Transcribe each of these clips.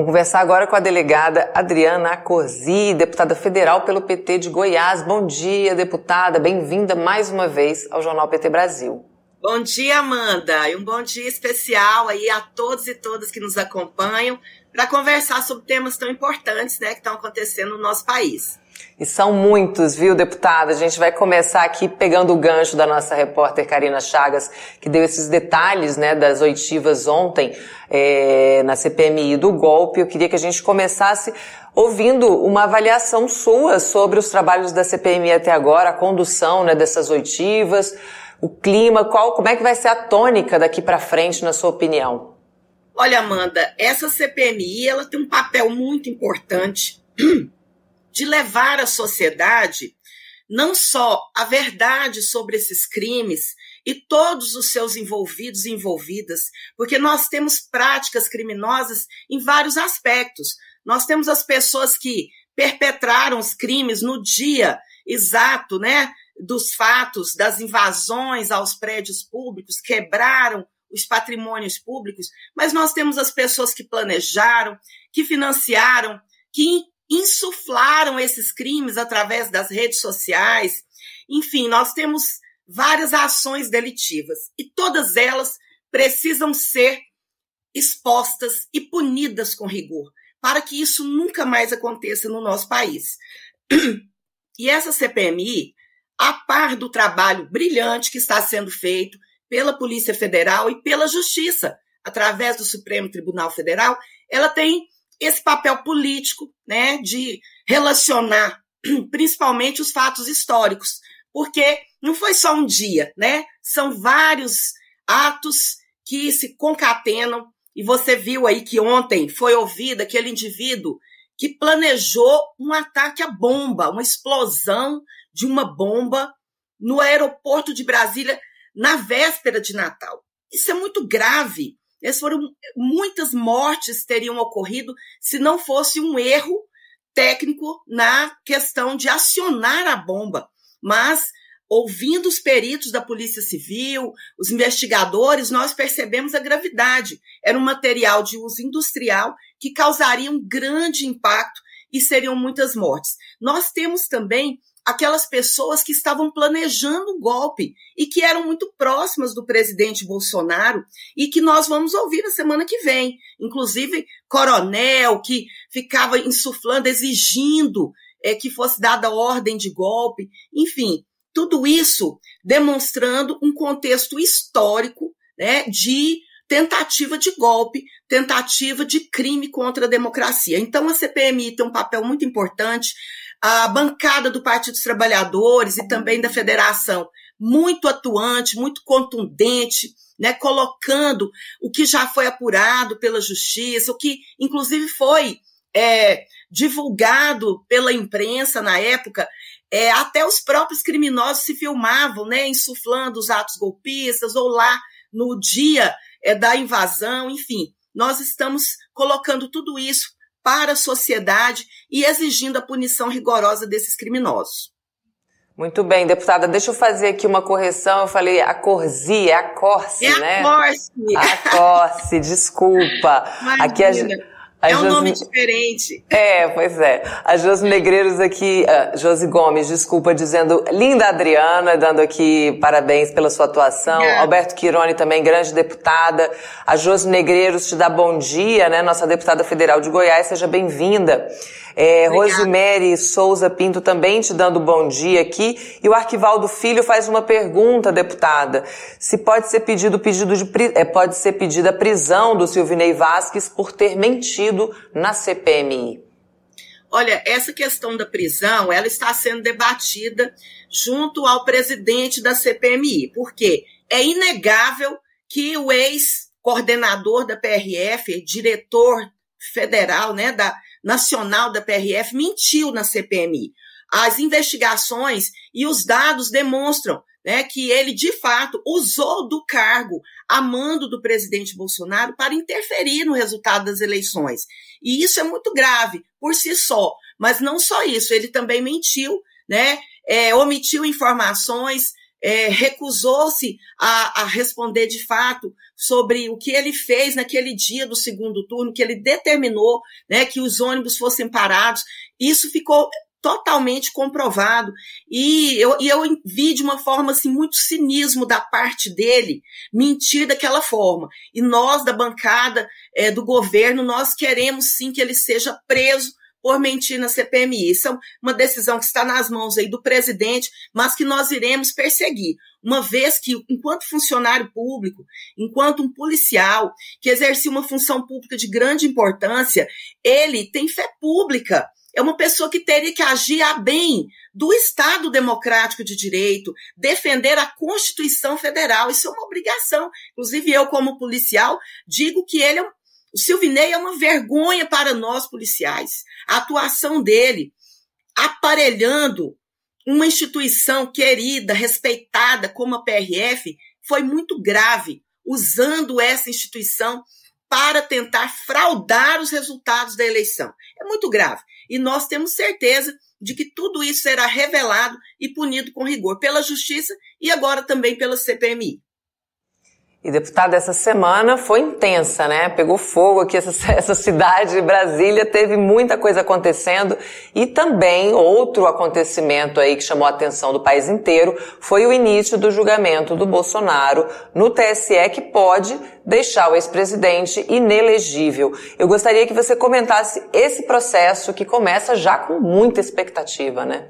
Vamos conversar agora com a delegada Adriana Acorzi, deputada federal pelo PT de Goiás. Bom dia, deputada. Bem-vinda mais uma vez ao Jornal PT Brasil. Bom dia, Amanda, e um bom dia especial aí a todos e todas que nos acompanham para conversar sobre temas tão importantes né, que estão acontecendo no nosso país. E são muitos, viu, deputada? A gente vai começar aqui pegando o gancho da nossa repórter Karina Chagas, que deu esses detalhes né, das oitivas ontem é, na CPMI do golpe. Eu queria que a gente começasse ouvindo uma avaliação sua sobre os trabalhos da CPMI até agora, a condução né, dessas oitivas, o clima, qual, como é que vai ser a tônica daqui para frente, na sua opinião? Olha, Amanda, essa CPMI ela tem um papel muito importante de levar à sociedade não só a verdade sobre esses crimes e todos os seus envolvidos e envolvidas, porque nós temos práticas criminosas em vários aspectos. Nós temos as pessoas que perpetraram os crimes no dia exato, né, dos fatos das invasões aos prédios públicos, quebraram os patrimônios públicos, mas nós temos as pessoas que planejaram, que financiaram, que insuflaram esses crimes através das redes sociais. Enfim, nós temos várias ações delitivas e todas elas precisam ser expostas e punidas com rigor, para que isso nunca mais aconteça no nosso país. E essa CPMI, a par do trabalho brilhante que está sendo feito pela Polícia Federal e pela Justiça, através do Supremo Tribunal Federal, ela tem esse papel político, né, de relacionar principalmente os fatos históricos, porque não foi só um dia, né? São vários atos que se concatenam e você viu aí que ontem foi ouvido aquele indivíduo que planejou um ataque à bomba, uma explosão de uma bomba no aeroporto de Brasília na véspera de Natal. Isso é muito grave, essas foram muitas mortes teriam ocorrido se não fosse um erro técnico na questão de acionar a bomba. Mas ouvindo os peritos da Polícia Civil, os investigadores, nós percebemos a gravidade. Era um material de uso industrial que causaria um grande impacto e seriam muitas mortes. Nós temos também aquelas pessoas que estavam planejando o golpe e que eram muito próximas do presidente Bolsonaro e que nós vamos ouvir na semana que vem. Inclusive, coronel que ficava insuflando, exigindo é, que fosse dada ordem de golpe. Enfim, tudo isso demonstrando um contexto histórico né, de tentativa de golpe, tentativa de crime contra a democracia. Então, a CPMI tem um papel muito importante a bancada do Partido dos Trabalhadores e também da Federação, muito atuante, muito contundente, né, colocando o que já foi apurado pela Justiça, o que inclusive foi é, divulgado pela imprensa na época, é, até os próprios criminosos se filmavam, né, insuflando os atos golpistas, ou lá no dia é, da invasão, enfim. Nós estamos colocando tudo isso para a sociedade e exigindo a punição rigorosa desses criminosos. Muito bem, deputada, deixa eu fazer aqui uma correção. Eu falei a Corsi, é a Corse, é né? A Corse. A Corse, desculpa. Imagina. Aqui a, é um Jos... nome diferente. É, pois é. A Josi Negreiros aqui, uh, Josi Gomes, desculpa, dizendo linda Adriana, dando aqui parabéns pela sua atuação. É. Alberto Quirone também, grande deputada. A Josi Negreiros te dá bom dia, né? Nossa deputada federal de Goiás, seja bem-vinda. É, Rosemary Souza Pinto também te dando bom dia aqui. E o Arquivaldo Filho faz uma pergunta, deputada. Se pode ser pedido pedido de é, pode ser pedida a prisão do Silvinei Vasques por ter mentido na CPMI. Olha, essa questão da prisão, ela está sendo debatida junto ao presidente da CPMI, porque é inegável que o ex-coordenador da PRF, diretor federal, né, da, nacional da PRF mentiu na CPMI. As investigações e os dados demonstram né, que ele, de fato, usou do cargo a mando do presidente Bolsonaro para interferir no resultado das eleições. E isso é muito grave por si só. Mas não só isso, ele também mentiu, né, é, omitiu informações, é, recusou-se a, a, responder de fato sobre o que ele fez naquele dia do segundo turno, que ele determinou né, que os ônibus fossem parados. Isso ficou totalmente comprovado. E eu, e eu vi de uma forma assim, muito cinismo da parte dele mentir daquela forma. E nós, da bancada é, do governo, nós queremos sim que ele seja preso por mentir na CPMI. Isso é uma decisão que está nas mãos aí do presidente, mas que nós iremos perseguir. Uma vez que, enquanto funcionário público, enquanto um policial que exercia uma função pública de grande importância, ele tem fé pública. É uma pessoa que teria que agir a bem do Estado democrático de direito, defender a Constituição Federal. Isso é uma obrigação. Inclusive, eu, como policial, digo que ele é um o Silvinei é uma vergonha para nós policiais. A atuação dele aparelhando uma instituição querida, respeitada como a PRF, foi muito grave, usando essa instituição para tentar fraudar os resultados da eleição. É muito grave. E nós temos certeza de que tudo isso será revelado e punido com rigor pela Justiça e agora também pela CPMI. E deputada, essa semana foi intensa, né? Pegou fogo aqui essa, essa cidade, Brasília, teve muita coisa acontecendo e também outro acontecimento aí que chamou a atenção do país inteiro foi o início do julgamento do Bolsonaro no TSE que pode deixar o ex-presidente inelegível. Eu gostaria que você comentasse esse processo que começa já com muita expectativa, né?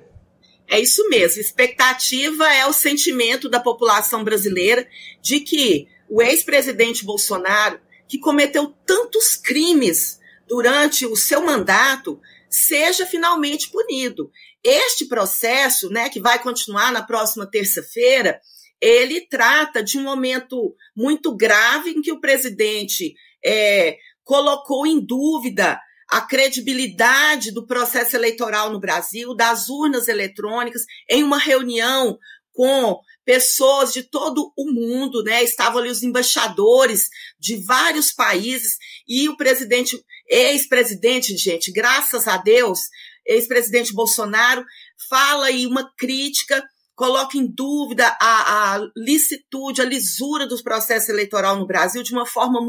É isso mesmo. Expectativa é o sentimento da população brasileira de que o ex-presidente Bolsonaro, que cometeu tantos crimes durante o seu mandato, seja finalmente punido. Este processo, né, que vai continuar na próxima terça-feira, ele trata de um momento muito grave em que o presidente é, colocou em dúvida a credibilidade do processo eleitoral no Brasil, das urnas eletrônicas, em uma reunião com pessoas de todo o mundo, né? Estavam ali os embaixadores de vários países e o presidente, ex-presidente, gente, graças a Deus, ex-presidente Bolsonaro fala aí uma crítica, coloca em dúvida a, a licitude, a lisura do processo eleitoral no Brasil de uma forma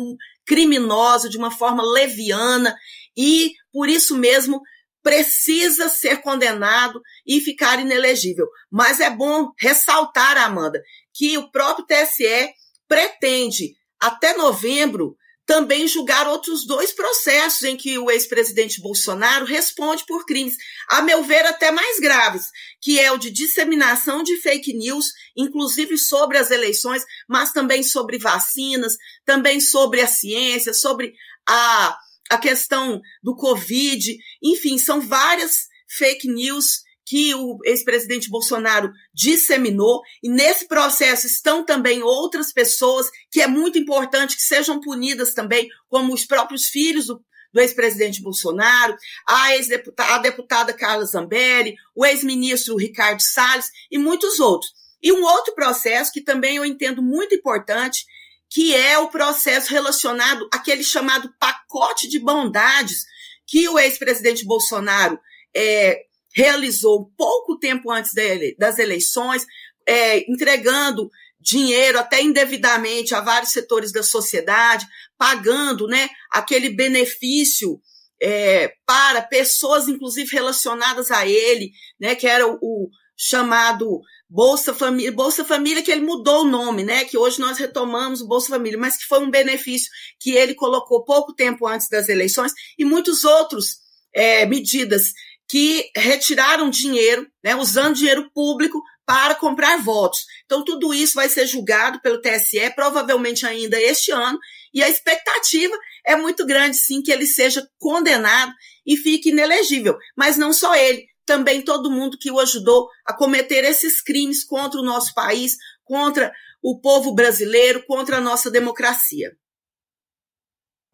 criminosa, de uma forma leviana e por isso mesmo precisa ser condenado e ficar inelegível. Mas é bom ressaltar, Amanda, que o próprio TSE pretende, até novembro, também julgar outros dois processos em que o ex-presidente Bolsonaro responde por crimes, a meu ver, até mais graves, que é o de disseminação de fake news, inclusive sobre as eleições, mas também sobre vacinas, também sobre a ciência, sobre a a questão do Covid, enfim, são várias fake news que o ex-presidente Bolsonaro disseminou, e nesse processo estão também outras pessoas que é muito importante que sejam punidas também, como os próprios filhos do, do ex-presidente Bolsonaro, a, ex -deputada, a deputada Carla Zambelli, o ex-ministro Ricardo Salles e muitos outros. E um outro processo que também eu entendo muito importante que é o processo relacionado àquele chamado pacote de bondades que o ex-presidente Bolsonaro é, realizou pouco tempo antes dele, das eleições, é, entregando dinheiro até indevidamente a vários setores da sociedade, pagando né, aquele benefício é, para pessoas, inclusive relacionadas a ele, né, que era o, o chamado Bolsa Família, Bolsa Família que ele mudou o nome, né? Que hoje nós retomamos o Bolsa Família, mas que foi um benefício que ele colocou pouco tempo antes das eleições e muitos outros é, medidas que retiraram dinheiro, né? Usando dinheiro público para comprar votos. Então tudo isso vai ser julgado pelo TSE, provavelmente ainda este ano, e a expectativa é muito grande, sim, que ele seja condenado e fique inelegível. Mas não só ele, também todo mundo que o ajudou a cometer esses crimes contra o nosso país, contra o povo brasileiro, contra a nossa democracia.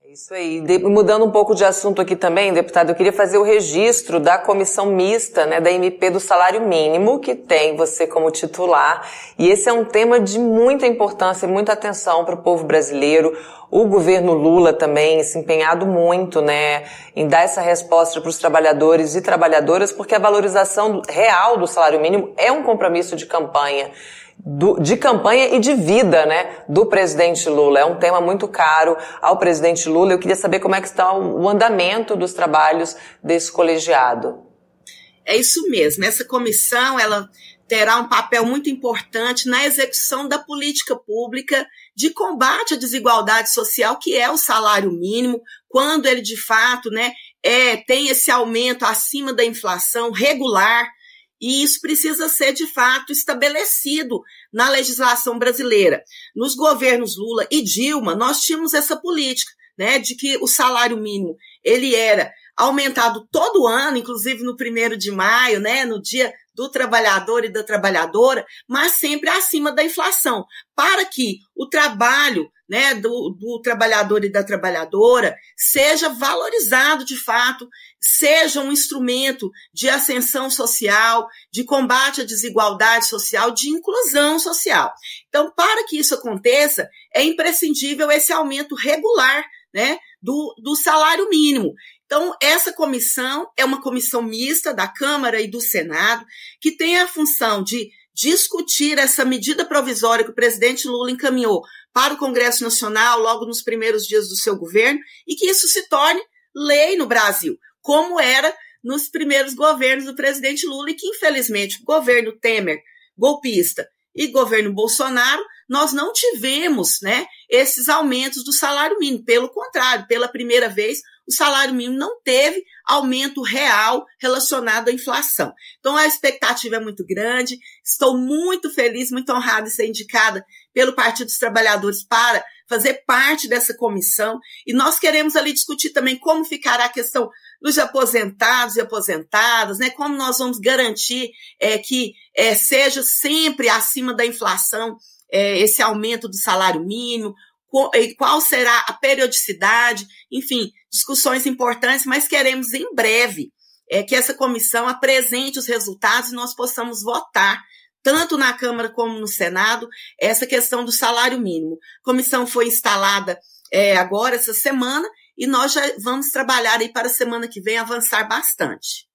É isso aí. De, mudando um pouco de assunto aqui também, deputado, eu queria fazer o registro da comissão mista, né, da MP do salário mínimo, que tem você como titular. E esse é um tema de muita importância e muita atenção para o povo brasileiro. O governo Lula também se empenhado muito, né, em dar essa resposta para os trabalhadores e trabalhadoras, porque a valorização real do salário mínimo é um compromisso de campanha do, de campanha e de vida, né, do presidente Lula. É um tema muito caro ao presidente Lula. Eu queria saber como é que está o, andamento dos trabalhos desse colegiado. É isso mesmo. Essa comissão, ela terá um papel muito importante na execução da política pública de combate à desigualdade social, que é o salário mínimo, quando ele de fato, né, é, tem esse aumento acima da inflação regular, e isso precisa ser, de fato, estabelecido na legislação brasileira. Nos governos Lula e Dilma, nós tínhamos essa política, né, de que o salário mínimo ele era aumentado todo ano, inclusive no primeiro de maio, né, no dia do trabalhador e da trabalhadora, mas sempre acima da inflação, para que o trabalho né, do, do trabalhador e da trabalhadora seja valorizado de fato, seja um instrumento de ascensão social, de combate à desigualdade social, de inclusão social. Então, para que isso aconteça, é imprescindível esse aumento regular né, do, do salário mínimo. Então, essa comissão é uma comissão mista da Câmara e do Senado, que tem a função de discutir essa medida provisória que o presidente Lula encaminhou para o Congresso Nacional logo nos primeiros dias do seu governo e que isso se torne lei no Brasil, como era nos primeiros governos do presidente Lula e que, infelizmente, o governo Temer, golpista, e governo Bolsonaro, nós não tivemos né, esses aumentos do salário mínimo. Pelo contrário, pela primeira vez, o salário mínimo não teve aumento real relacionado à inflação. Então, a expectativa é muito grande. Estou muito feliz, muito honrada de ser indicada pelo Partido dos Trabalhadores para fazer parte dessa comissão. E nós queremos ali discutir também como ficará a questão dos aposentados e aposentadas, né? Como nós vamos garantir é, que é, seja sempre acima da inflação é, esse aumento do salário mínimo, qual será a periodicidade, enfim, discussões importantes, mas queremos em breve é, que essa comissão apresente os resultados e nós possamos votar, tanto na Câmara como no Senado, essa questão do salário mínimo. A comissão foi instalada é, agora, essa semana, e nós já vamos trabalhar aí para a semana que vem avançar bastante.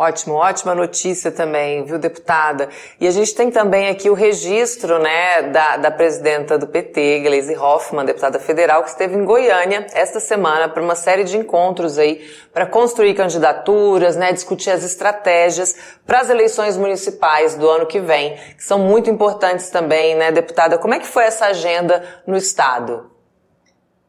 Ótimo, ótima notícia também, viu, deputada? E a gente tem também aqui o registro, né, da, da presidenta do PT, Gleisi Hoffmann, deputada federal, que esteve em Goiânia esta semana para uma série de encontros aí para construir candidaturas, né, discutir as estratégias para as eleições municipais do ano que vem, que são muito importantes também, né, deputada? Como é que foi essa agenda no estado?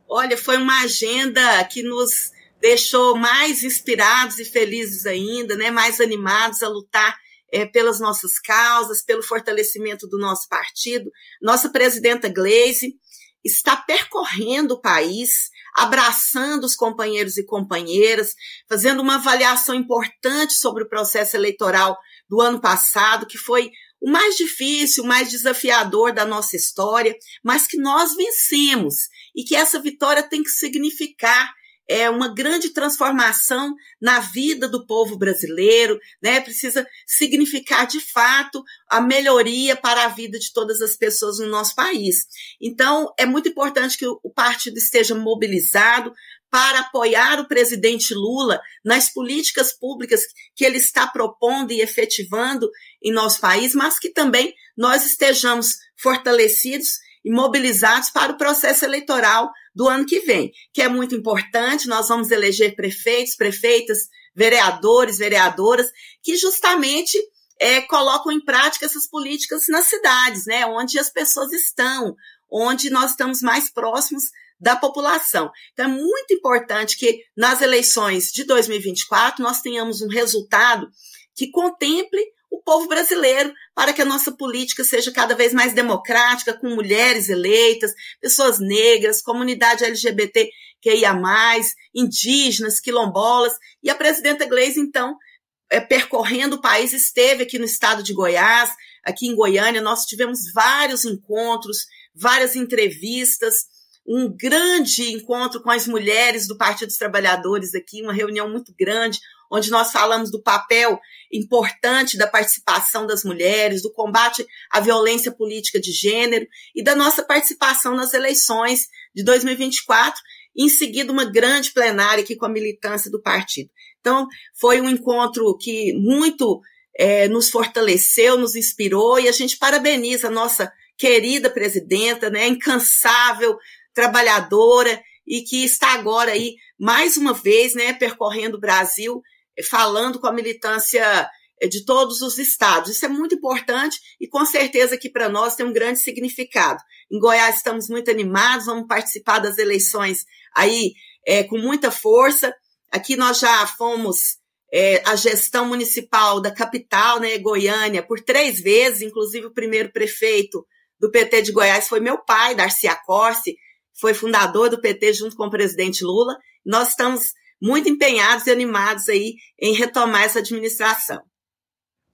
Olha, foi uma agenda que nos deixou mais inspirados e felizes ainda, né, mais animados a lutar é, pelas nossas causas, pelo fortalecimento do nosso partido. Nossa presidenta Gleisi está percorrendo o país, abraçando os companheiros e companheiras, fazendo uma avaliação importante sobre o processo eleitoral do ano passado, que foi o mais difícil, o mais desafiador da nossa história, mas que nós vencemos e que essa vitória tem que significar é uma grande transformação na vida do povo brasileiro, né? Precisa significar de fato a melhoria para a vida de todas as pessoas no nosso país. Então, é muito importante que o partido esteja mobilizado para apoiar o presidente Lula nas políticas públicas que ele está propondo e efetivando em nosso país, mas que também nós estejamos fortalecidos e mobilizados para o processo eleitoral do ano que vem, que é muito importante. Nós vamos eleger prefeitos, prefeitas, vereadores, vereadoras, que justamente é, colocam em prática essas políticas nas cidades, né, onde as pessoas estão, onde nós estamos mais próximos da população. Então, é muito importante que nas eleições de 2024 nós tenhamos um resultado que contemple o povo brasileiro para que a nossa política seja cada vez mais democrática, com mulheres eleitas, pessoas negras, comunidade LGBT que ia mais, indígenas, quilombolas. E a presidenta Gleisi, então, é, percorrendo o país, esteve aqui no estado de Goiás, aqui em Goiânia, nós tivemos vários encontros, várias entrevistas, um grande encontro com as mulheres do Partido dos Trabalhadores aqui, uma reunião muito grande, onde nós falamos do papel importante da participação das mulheres, do combate à violência política de gênero e da nossa participação nas eleições de 2024, e em seguida uma grande plenária aqui com a militância do partido. Então, foi um encontro que muito é, nos fortaleceu, nos inspirou e a gente parabeniza a nossa querida presidenta, né, incansável, trabalhadora e que está agora aí mais uma vez, né, percorrendo o Brasil, falando com a militância é, de todos os estados. Isso é muito importante e com certeza que para nós tem um grande significado. Em Goiás estamos muito animados, vamos participar das eleições aí é, com muita força. Aqui nós já fomos é, a gestão municipal da capital, né, Goiânia, por três vezes, inclusive o primeiro prefeito do PT de Goiás foi meu pai, Darcy Acorce, foi fundador do PT junto com o presidente Lula. Nós estamos muito empenhados e animados aí em retomar essa administração.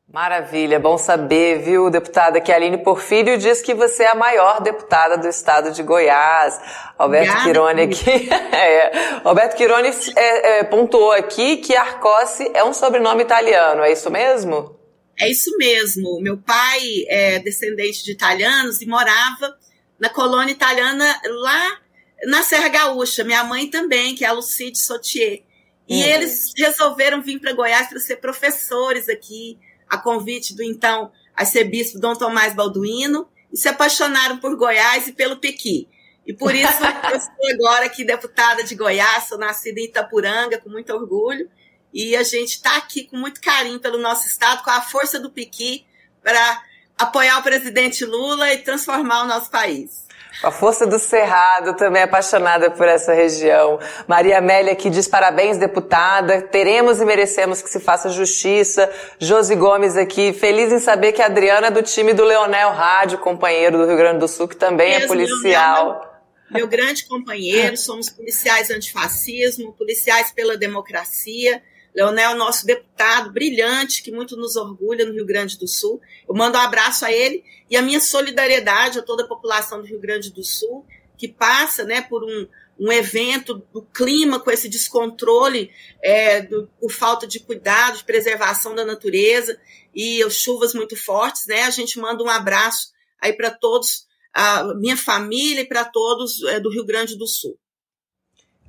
Maravilha, bom saber, viu, deputada, que a Aline Porfírio diz que você é a maior deputada do estado de Goiás. Alberto Obrigada, Quirone aqui. é, Alberto Quirone é, é, pontuou aqui que Arcosse é um sobrenome italiano, é isso mesmo? É isso mesmo. Meu pai é descendente de italianos e morava na colônia italiana lá na Serra Gaúcha. Minha mãe também, que é a Lucide Sotier. E uhum. eles resolveram vir para Goiás para ser professores aqui a convite do então arcebispo Dom Tomás Balduino, e se apaixonaram por Goiás e pelo Pequi. E por isso eu sou agora aqui deputada de Goiás, sou nascida em Itapuranga, com muito orgulho, e a gente está aqui com muito carinho pelo nosso estado, com a força do Pequi, para apoiar o presidente Lula e transformar o nosso país. A força do Cerrado, também apaixonada por essa região. Maria Amélia aqui diz parabéns, deputada. Teremos e merecemos que se faça justiça. Josi Gomes aqui, feliz em saber que a Adriana é do time do Leonel Rádio, companheiro do Rio Grande do Sul, que também é Mesmo, é policial. Leonel, meu grande companheiro, somos policiais antifascismo, policiais pela democracia. Leonel, nosso deputado brilhante, que muito nos orgulha no Rio Grande do Sul. Eu mando um abraço a ele e a minha solidariedade a toda a população do Rio Grande do Sul, que passa né, por um, um evento do clima com esse descontrole é, do, por falta de cuidado, de preservação da natureza e chuvas muito fortes. Né? A gente manda um abraço aí para todos, a minha família e para todos é, do Rio Grande do Sul.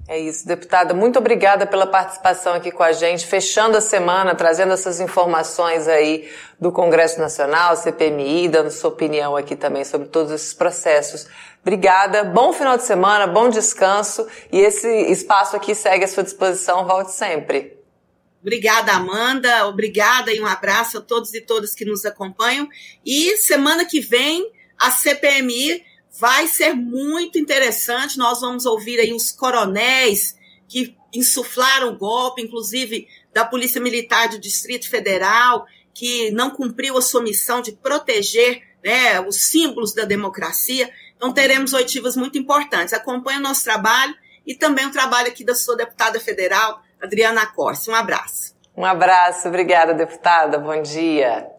É isso, deputada. Muito obrigada pela participação aqui com a gente, fechando a semana, trazendo essas informações aí do Congresso Nacional, CPMI, dando sua opinião aqui também sobre todos esses processos. Obrigada, bom final de semana, bom descanso e esse espaço aqui segue à sua disposição, volte sempre. Obrigada, Amanda. Obrigada e um abraço a todos e todas que nos acompanham. E semana que vem, a CPMI vai ser muito interessante. Nós vamos ouvir aí os coronéis que insuflaram o golpe, inclusive da Polícia Militar do Distrito Federal, que não cumpriu a sua missão de proteger né, os símbolos da democracia. Então, teremos oitivas muito importantes. Acompanhe o nosso trabalho e também o trabalho aqui da sua deputada federal, Adriana Corse. Um abraço. Um abraço, obrigada, deputada. Bom dia.